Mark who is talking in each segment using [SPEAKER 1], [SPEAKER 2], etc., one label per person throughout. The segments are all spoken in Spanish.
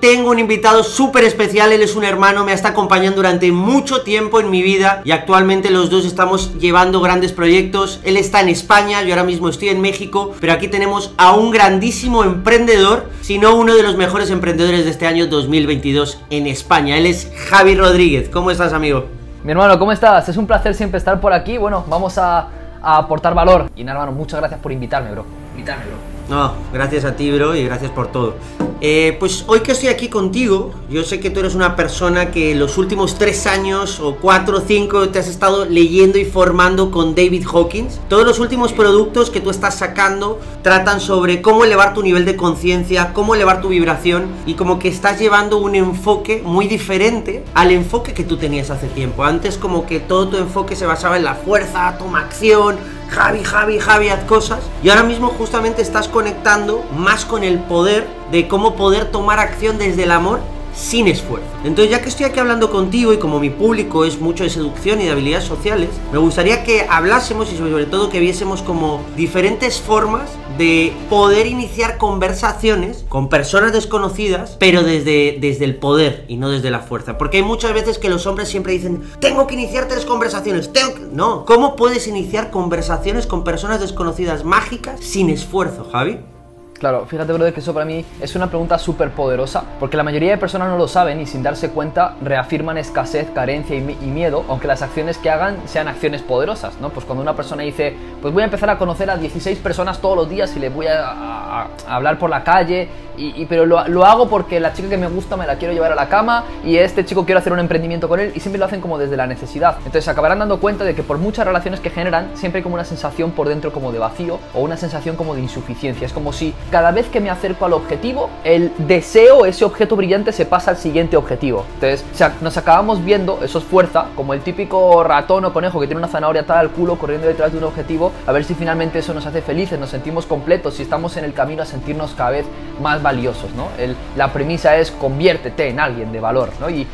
[SPEAKER 1] tengo un invitado súper especial, él es un hermano, me está acompañando durante mucho tiempo en mi vida y actualmente los dos estamos llevando grandes proyectos. Él está en España, yo ahora mismo estoy en México, pero aquí tenemos a un grandísimo emprendedor, si no uno de los mejores emprendedores de este año 2022 en España. Él es Javi Rodríguez. ¿Cómo estás, amigo?
[SPEAKER 2] Mi hermano, ¿cómo estás? Es un placer siempre estar por aquí. Bueno, vamos a, a aportar valor. Y nada, hermano, muchas gracias por invitarme, bro. Invitarme, bro.
[SPEAKER 1] No, gracias a ti, bro, y gracias por todo. Eh, pues hoy que estoy aquí contigo, yo sé que tú eres una persona que los últimos tres años o cuatro o cinco te has estado leyendo y formando con David Hawkins. Todos los últimos productos que tú estás sacando tratan sobre cómo elevar tu nivel de conciencia, cómo elevar tu vibración y como que estás llevando un enfoque muy diferente al enfoque que tú tenías hace tiempo. Antes como que todo tu enfoque se basaba en la fuerza, toma acción, Javi, Javi, Javi, haz cosas. Y ahora mismo justamente estás conectando más con el poder de cómo poder tomar acción desde el amor sin esfuerzo. Entonces, ya que estoy aquí hablando contigo y como mi público es mucho de seducción y de habilidades sociales, me gustaría que hablásemos y sobre todo que viésemos como diferentes formas de poder iniciar conversaciones con personas desconocidas, pero desde, desde el poder y no desde la fuerza. Porque hay muchas veces que los hombres siempre dicen, tengo que iniciar tres conversaciones, tengo que... No, ¿cómo puedes iniciar conversaciones con personas desconocidas mágicas sin esfuerzo, Javi?
[SPEAKER 2] Claro, fíjate, brother, que eso para mí es una pregunta súper poderosa, porque la mayoría de personas no lo saben y sin darse cuenta reafirman escasez, carencia y, miedo, aunque las acciones que hagan sean acciones poderosas, ¿no? Pues cuando una persona dice, pues voy a empezar a conocer a 16 personas todos los días y les voy a, hablar por la calle, y, pero lo, hago porque la chica que me gusta me la quiero llevar a la cama y este chico quiero hacer un emprendimiento con él y siempre lo hacen como desde la necesidad. Entonces acabarán dando cuenta de que por muchas relaciones que generan, siempre hay como una sensación por dentro como de vacío o una sensación como de insuficiencia. Es como si cada vez que me acerco al objetivo, el deseo, ese objeto brillante, se pasa al siguiente objetivo. Entonces, nos acabamos viendo, eso es fuerza, como el típico ratón o conejo que tiene una zanahoria atada al culo corriendo detrás de un objetivo, a ver si finalmente eso nos hace felices, nos sentimos completos, si estamos en el camino a sentirnos cada vez más ¿no? la premisa es conviértete en alguien de valor, ¿no? Y,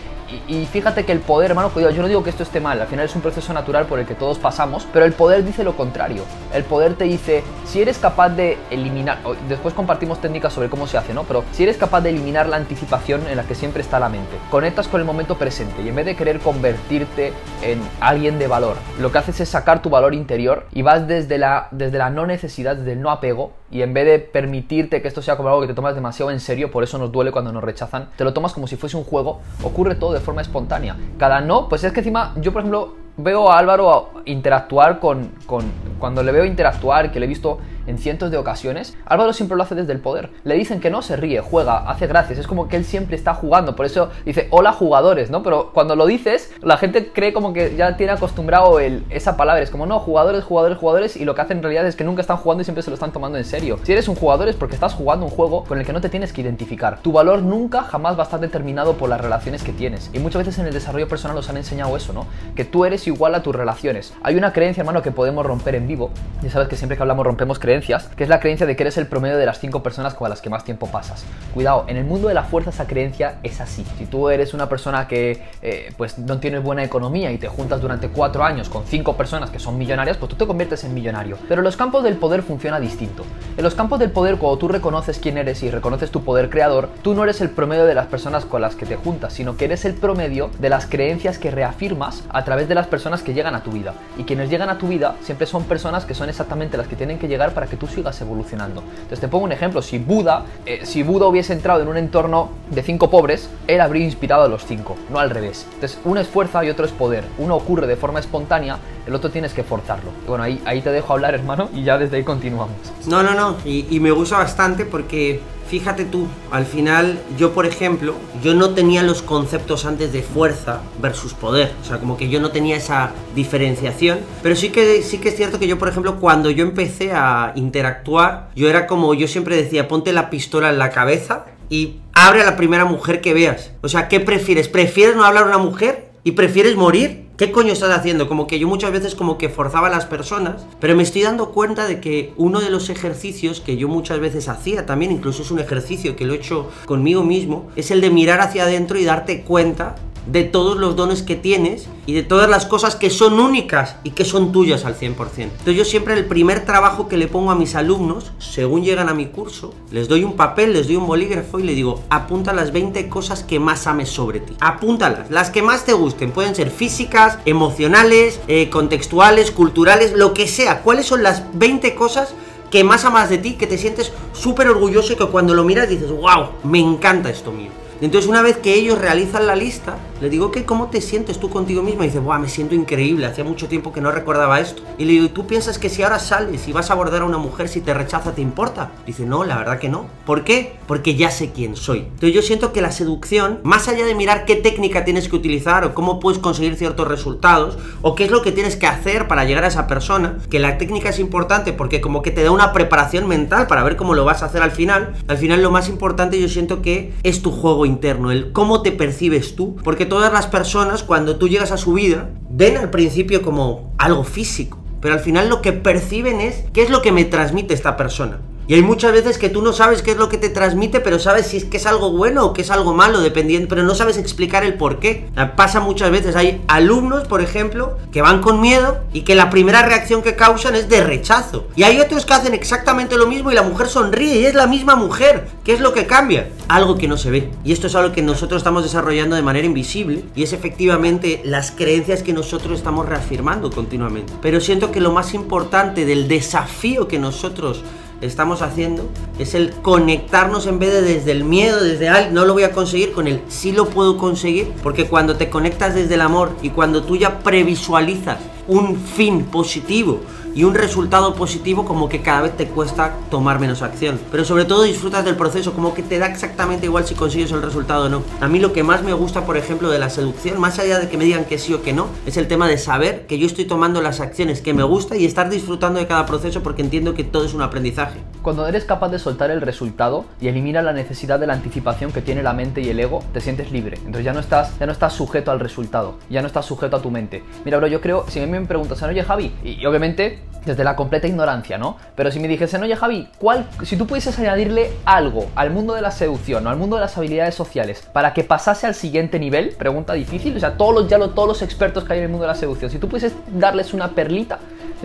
[SPEAKER 2] fíjate que el poder, hermano, yo no digo que esto esté mal, al final es un proceso natural por el que todos pasamos, pero el poder dice lo contrario. El poder te dice, si eres capaz de eliminar, después compartimos técnicas sobre cómo se hace, ¿no? Pero si eres capaz de eliminar la anticipación en la que siempre está la mente, conectas con el momento presente y en vez de querer convertirte en alguien de valor, lo que haces es sacar tu valor interior y vas desde la, desde la no necesidad, desde el no apego, y en vez de permitirte que esto sea como algo que te tomas demasiado en serio, por eso nos duele cuando nos rechazan, te lo tomas como si fuese un juego, ocurre todo de forma espontánea. Cada no, pues es que encima yo por ejemplo veo a Álvaro interactuar con, con cuando le veo interactuar, que le he visto en cientos de ocasiones, Álvaro siempre lo hace desde el poder. Le dicen que no, se ríe, juega, hace gracias. Es como que él siempre está jugando. Por eso dice, hola jugadores, ¿no? Pero cuando lo dices, la gente cree como que ya tiene acostumbrado esa palabra. Es como, no, jugadores, jugadores, jugadores. Y lo que hacen en realidad es que nunca están jugando y siempre se lo están tomando en serio. Si eres un jugador es porque estás jugando un juego con el que no te tienes que identificar. Tu valor nunca, jamás va a estar determinado por las relaciones que tienes. Y muchas veces en el desarrollo personal nos han enseñado eso, ¿no? Que tú eres igual a tus relaciones. Hay una creencia, hermano, que podemos romper en vivo. Ya sabes que siempre que hablamos rompemos creencias, que es la creencia de que eres el promedio de las cinco personas con las que más tiempo pasas. Cuidado, en el mundo de la fuerza esa creencia es así. Si tú eres una persona que eh, pues no tienes buena economía y te juntas durante cuatro años con cinco personas que son millonarias, pues tú te conviertes en millonario. Pero los campos del poder funciona distinto. En los campos del poder, cuando tú reconoces quién eres y reconoces tu poder creador, tú no eres el promedio de las personas con las que te juntas, sino que eres el promedio de las creencias que reafirmas a través de las personas que llegan a tu vida. Y quienes llegan a tu vida siempre son personas que son exactamente las que tienen que llegar para que tú sigas evolucionando entonces te pongo un ejemplo, si Buda, eh, si Buda hubiese entrado en un entorno de cinco pobres, él habría inspirado a los cinco, no al revés. Entonces uno es fuerza y otro es poder. Uno ocurre de forma espontánea, el otro tienes que forzarlo. Bueno, ahí, ahí te dejo hablar, hermano, y ya desde ahí continuamos.
[SPEAKER 1] No, no, no, y me gusta bastante porque Fíjate tú, al final yo por ejemplo, yo no tenía los conceptos antes de fuerza versus poder, o sea, como que yo no tenía esa diferenciación, pero sí que sí que es cierto que yo por ejemplo cuando yo empecé a interactuar, yo era como yo siempre decía, ponte la pistola en la cabeza y abre a la primera mujer que veas. O sea, ¿qué prefieres? ¿Prefieres no hablar a una mujer y prefieres morir? ¿Qué coño estás haciendo? Como que yo muchas veces como que forzaba a las personas, pero me estoy dando cuenta de que uno de los ejercicios que yo muchas veces hacía también, incluso es un ejercicio que lo he hecho conmigo mismo, es el de mirar hacia adentro y darte cuenta de todos los dones que tienes y de todas las cosas que son únicas y que son tuyas al 100%. Entonces yo siempre el primer trabajo que le pongo a mis alumnos, según llegan a mi curso, les doy un papel, les doy un bolígrafo y le digo, apunta las 20 cosas que más ames sobre ti. Apúntalas, las que más te gusten, pueden ser físicas, emocionales, eh, contextuales, culturales, lo que sea. ¿Cuáles son las 20 cosas que más amas de ti, que te sientes súper orgulloso y que cuando lo miras dices, wow, me encanta esto mío? Entonces una vez que ellos realizan la lista, le digo, que ¿cómo te sientes tú contigo mismo? Y dice, Buah, me siento increíble, hacía mucho tiempo que no recordaba esto. Y le digo, ¿tú piensas que si ahora sales y vas a abordar a una mujer, si te rechaza, te importa? Dice, no, la verdad que no. ¿Por qué? Porque ya sé quién soy. Entonces yo siento que la seducción, más allá de mirar qué técnica tienes que utilizar o cómo puedes conseguir ciertos resultados o qué es lo que tienes que hacer para llegar a esa persona, que la técnica es importante porque como que te da una preparación mental para ver cómo lo vas a hacer al final, al final lo más importante yo siento que es tu juego interno, el cómo te percibes tú, porque todas las personas, cuando tú llegas a su vida, ven al principio como algo físico, pero al final lo que perciben es qué es lo que me transmite esta persona. Y hay muchas veces que tú no sabes qué es lo que te transmite, pero sabes si es que es algo bueno o que es algo malo, dependiendo, pero no sabes explicar el por qué. Pasa muchas veces, hay alumnos, por ejemplo, que van con miedo y que la primera reacción que causan es de rechazo. Y hay otros que hacen exactamente lo mismo y la mujer sonríe y es la misma mujer. ¿Qué es lo que cambia? Algo que no se ve. Y esto es algo que nosotros estamos desarrollando de manera invisible y es efectivamente las creencias que nosotros estamos reafirmando continuamente. Pero siento que lo más importante del desafío que nosotros estamos haciendo es el conectarnos en vez de desde el miedo, desde ay, no lo voy a conseguir, con el sí lo puedo conseguir, porque cuando te conectas desde el amor y cuando tú ya previsualizas un fin positivo y un resultado positivo como que cada vez te cuesta tomar menos acción. Pero sobre todo disfrutas del proceso, como que te da exactamente igual si consigues el resultado o no. A mí lo que más me gusta, por ejemplo, de la seducción, más allá de que me digan que sí o que no, es el tema de saber que yo estoy tomando las acciones que me gusta y estar disfrutando de cada proceso porque entiendo que todo es un aprendizaje.
[SPEAKER 2] Cuando eres capaz de soltar el resultado y elimina la necesidad de la anticipación que tiene la mente y el ego, te sientes libre. Entonces ya no estás, ya no estás sujeto al resultado, ya no estás sujeto a tu mente. Mira, bro, yo creo, si a mí me preguntas, oye Javi, y obviamente desde la completa ignorancia, ¿no? Pero si me dijesen, oye Javi, ¿cuál, si tú pudieses añadirle algo al mundo de la seducción o al mundo de las habilidades sociales para que pasase al siguiente nivel, pregunta difícil, o sea, todos los, ya lo, todos los expertos que hay en el mundo de la seducción, si tú pudieses darles una perlita,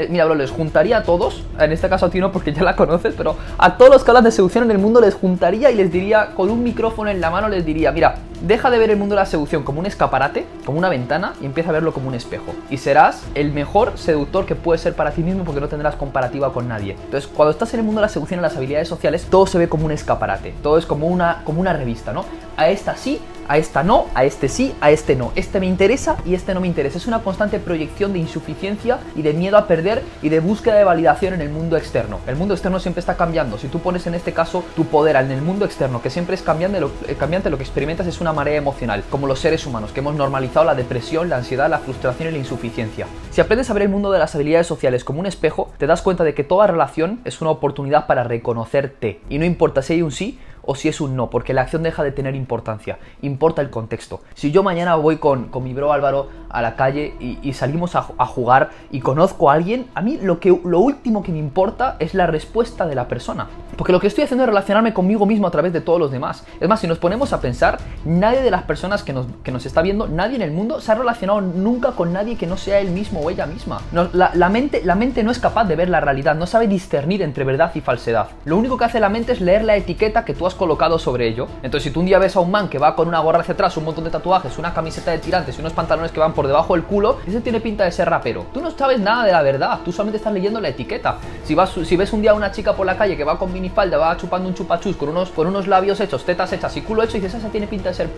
[SPEAKER 2] mira, bro, les juntaría a todos, en este caso a ti no porque ya la conoces, pero a todos los que hablan de seducción en el mundo les juntaría y les diría, con un micrófono en la mano, les diría, mira, deja de ver el mundo de la seducción como un escaparate, como una ventana y empieza a verlo como un espejo. Y serás el mejor seductor que puedes ser para ti mismo porque no tendrás comparativa con nadie. Entonces, cuando estás en el mundo de la seducción y las habilidades sociales, todo se ve como un escaparate, todo es como una, como una revista, ¿no? A esta sí, a esta no, a este sí, a este no. Este me interesa y este no me interesa. Es una constante proyección de insuficiencia y de miedo a perder y de búsqueda de validación en el mundo externo. El mundo externo siempre está cambiando. Si tú pones en este caso tu poder en el mundo externo, que siempre es cambiante lo, eh, cambiante, lo que experimentas es una marea emocional, como los seres humanos, que hemos normalizado la depresión, la ansiedad, la frustración y la insuficiencia. Si aprendes a ver el mundo de las habilidades sociales como un espejo, te das cuenta de que toda relación es una oportunidad para reconocerte. Y no importa si hay un sí o si es un no, porque la acción deja de tener importancia, importa el contexto. Si yo mañana voy con, con mi bro Álvaro a la calle y, salimos a, jugar y conozco a alguien, a mí lo, que, lo último que me importa es la respuesta de la persona. Porque lo que estoy haciendo es relacionarme conmigo mismo a través de todos los demás. Es más, si nos ponemos a pensar, nadie de las personas que nos, que nos está viendo, nadie en el mundo se ha relacionado nunca con nadie que no sea él mismo o ella misma. la, la, mente, la mente no es capaz de ver la realidad, no sabe discernir entre verdad y falsedad. Lo único que hace la mente es leer la etiqueta que tú has colocado sobre ello. Entonces, si tú un día ves a un man que va con una gorra hacia atrás, un montón de tatuajes, una camiseta de tirantes y unos pantalones que van por debajo del culo, ese tiene pinta de ser rapero. Tú no sabes nada de la verdad, tú solamente estás leyendo la etiqueta. Si, vas, si ves un día a una chica por la calle que va con minifalda, va chupando un chupachus con unos, con unos labios hechos, tetas hechas y culo hecho, y dices, esa tiene pinta de ser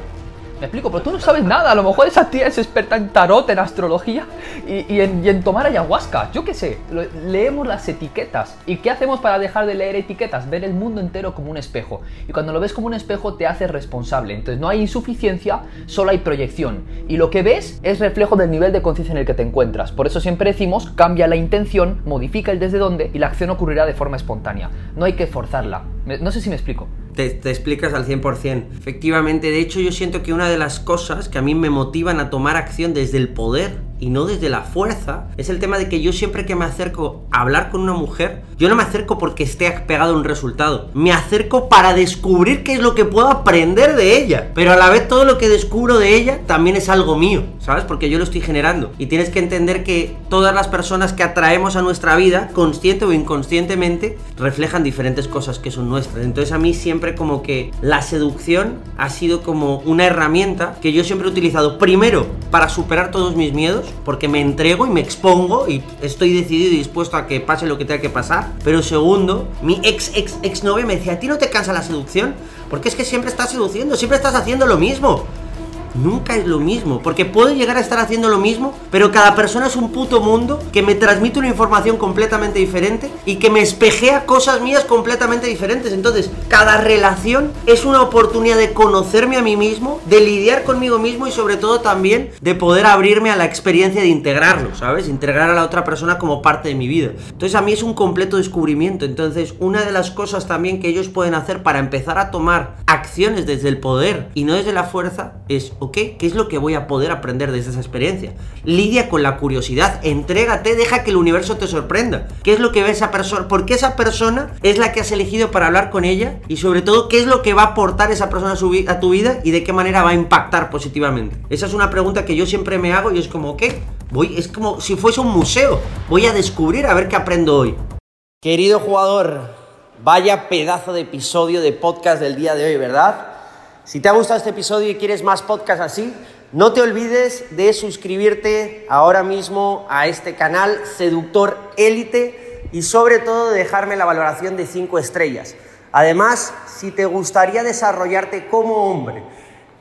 [SPEAKER 2] me explico, pero tú no sabes nada. A lo mejor esa tía es experta en tarot, en astrología y, en, tomar ayahuasca. Yo qué sé, leemos las etiquetas. ¿Y qué hacemos para dejar de leer etiquetas? Ver el mundo entero como un espejo. Y cuando lo ves como un espejo te haces responsable. Entonces no hay insuficiencia, solo hay proyección. Y lo que ves es reflejo del nivel de conciencia en el que te encuentras. Por eso siempre decimos, cambia la intención, modifica el desde dónde y la acción ocurrirá de forma espontánea. No hay que forzarla. No sé si me explico
[SPEAKER 1] te, explicas al 100%. Efectivamente, de hecho yo siento que una de las cosas que a mí me motivan a tomar acción desde el poder y no desde la fuerza es el tema de que yo siempre que me acerco a hablar con una mujer, yo no me acerco porque esté pegado a un resultado, me acerco para descubrir qué es lo que puedo aprender de ella, pero a la vez todo lo que descubro de ella también es algo mío, ¿sabes? Porque yo lo estoy generando y tienes que entender que todas las personas que atraemos a nuestra vida, consciente o inconscientemente, reflejan diferentes cosas que son nuestras. Entonces a mí siempre como que la seducción ha sido como una herramienta que yo siempre he utilizado primero para superar todos mis miedos, porque me entrego y me expongo y estoy decidido y dispuesto a que pase lo que tenga que pasar. Pero segundo, mi ex ex ex novia me decía, ¿a ti no te cansa la seducción? Porque es que siempre estás seduciendo, siempre estás haciendo lo mismo nunca es lo mismo. Porque puedo llegar a estar haciendo lo mismo, pero cada persona es un puto mundo que me transmite una información completamente diferente y que me espejea cosas mías completamente diferentes. Entonces, cada relación es una oportunidad de conocerme a mí mismo, de lidiar conmigo mismo y sobre todo también de poder abrirme a la experiencia de integrarlo, ¿sabes? Integrar a la otra persona como parte de mi vida. Entonces, a mí es un completo descubrimiento. Entonces, una de las cosas también que ellos pueden hacer para empezar a tomar acciones desde el poder y no desde la fuerza es ¿Qué es lo que voy a poder aprender desde esa experiencia? Lidia con la curiosidad, entrégate, deja que el universo te sorprenda. ¿Qué es lo que ve esa persona? ¿Por qué esa persona es la que has elegido para hablar con ella? Y sobre todo, ¿qué es lo que va a aportar esa persona a, tu vida y de qué manera va a impactar positivamente? Esa es una pregunta que yo siempre me hago y es como, ¿qué? Voy, es como si fuese un museo. Voy a descubrir a ver qué aprendo hoy. Querido jugador, vaya pedazo de episodio de podcast del día de hoy, ¿verdad? Si te ha gustado este episodio y quieres más podcasts así, no te olvides de suscribirte ahora mismo a este canal Seductor Élite y sobre todo de dejarme la valoración de 5 estrellas. Además, si te gustaría desarrollarte como hombre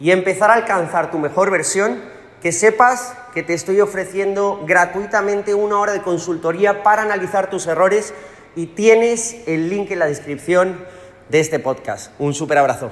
[SPEAKER 1] y empezar a alcanzar tu mejor versión, que sepas que te estoy ofreciendo gratuitamente una hora de consultoría para analizar tus errores y tienes el link en la descripción de este podcast. Un súper abrazo.